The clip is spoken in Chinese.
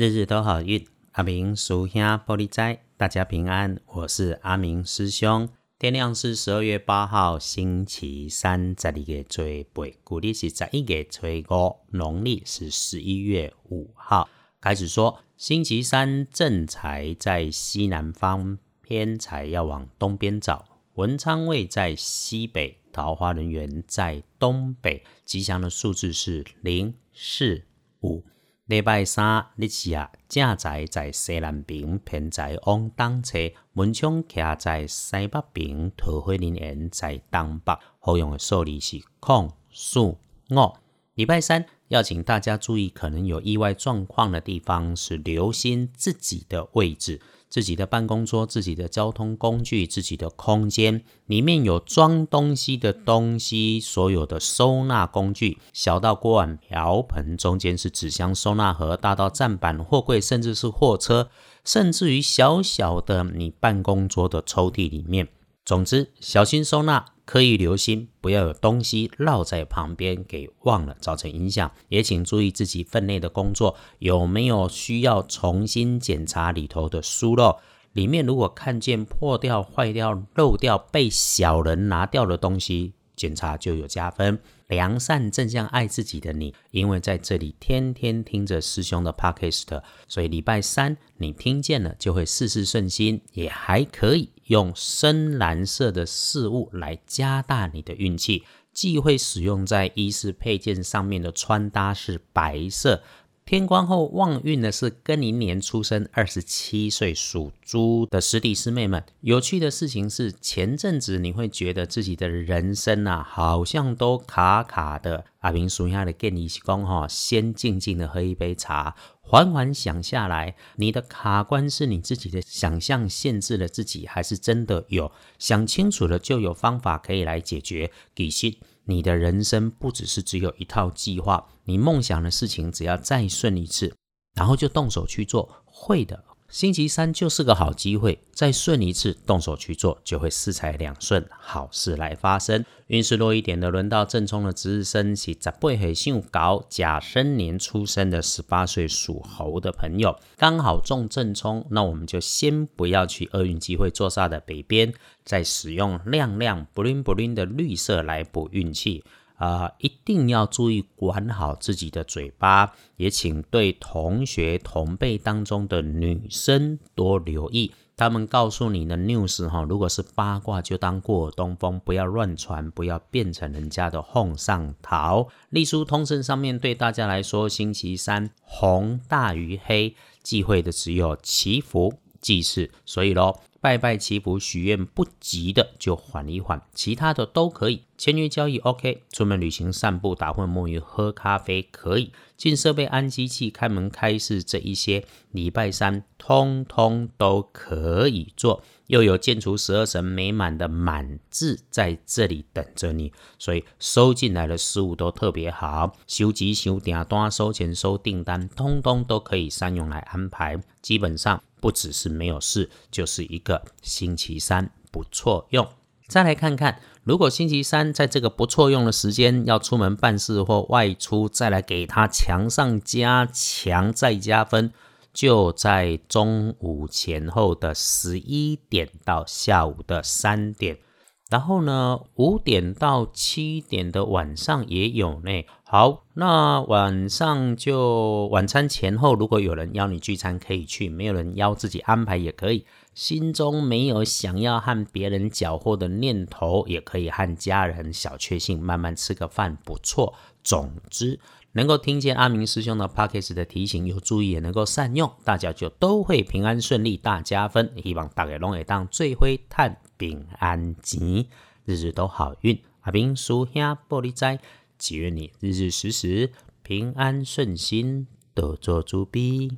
日日都好运，阿明属下玻璃斋，大家平安。我是阿明师兄。天亮是十二月八号，星期三，十二月初八，古历是十一月初五，农历是十一月五号。开始说，星期三正财在西南方，偏财要往东边找。文昌位在西北，桃花人员在东北。吉祥的数字是零、四、五。礼拜三日时啊，正在在西南边，偏在往东侧；文昌徛在西北边，桃花林园在东北。好用的数字是空、数、五。礼拜三要请大家注意，可能有意外状况的地方是留心自己的位置。自己的办公桌、自己的交通工具、自己的空间里面有装东西的东西，所有的收纳工具，小到锅碗瓢盆，中间是纸箱、收纳盒，大到站板、货柜，甚至是货车，甚至于小小的你办公桌的抽屉里面。总之，小心收纳。刻意留心，不要有东西落在旁边给忘了，造成影响。也请注意自己分内的工作有没有需要重新检查里头的疏漏。里面如果看见破掉、坏掉、漏掉、被小人拿掉的东西。检查就有加分，良善正向爱自己的你，因为在这里天天听着师兄的 podcast，所以礼拜三你听见了就会事事顺心，也还可以用深蓝色的事物来加大你的运气，既会使用在衣饰配件上面的穿搭是白色。天光后旺运的是庚寅年出生、二十七岁属猪的师弟师妹们。有趣的事情是，前阵子你会觉得自己的人生啊，好像都卡卡的。阿平属下的建议是讲哈，先静静的喝一杯茶，缓缓想下来，你的卡关是你自己的想象限制了自己，还是真的有想清楚了就有方法可以来解决？其实你的人生不只是只有一套计划。你梦想的事情，只要再顺一次，然后就动手去做，会的。星期三就是个好机会，再顺一次，动手去做，就会四财两顺，好事来发生。运势弱一点的，轮到正冲的值日生，是十八岁姓高甲申年出生的十八岁属猴的朋友，刚好中正冲。那我们就先不要去厄运机会坐煞的北边，再使用亮亮 bling bling 的绿色来补运气。啊，一定要注意管好自己的嘴巴，也请对同学同辈当中的女生多留意。他们告诉你的 news 哈，如果是八卦，就当过东风，不要乱传，不要变成人家的哄上桃。隶书通胜上面对大家来说，星期三红大于黑，忌讳的只有祈福祭祀，所以喽。拜拜祈福许愿不急的就缓一缓，其他的都可以。签约交易 OK，出门旅行、散步、打混摸鱼、喝咖啡可以。进设备、安机器、开门开市这一些，礼拜三通通都可以做。又有建除十二神美满的满字在这里等着你，所以收进来的事物都特别好。收集、收订单、收钱、收订单，通通都可以善用来安排。基本上。不只是没有事，就是一个星期三不错用。再来看看，如果星期三在这个不错用的时间要出门办事或外出，再来给他强上加强再加分，就在中午前后的十一点到下午的三点。然后呢，五点到七点的晚上也有呢。好，那晚上就晚餐前后，如果有人邀你聚餐，可以去；没有人邀，自己安排也可以。心中没有想要和别人搅和的念头，也可以和家人小确幸，慢慢吃个饭，不错。总之，能够听见阿明师兄的 p o c k e t 的提醒，有注意也能够善用，大家就都会平安顺利，大加分。希望大家拢会当最会探。平安吉，日日都好运。阿兵叔兄玻璃斋，祈愿你日日时时平安顺心，多做猪逼。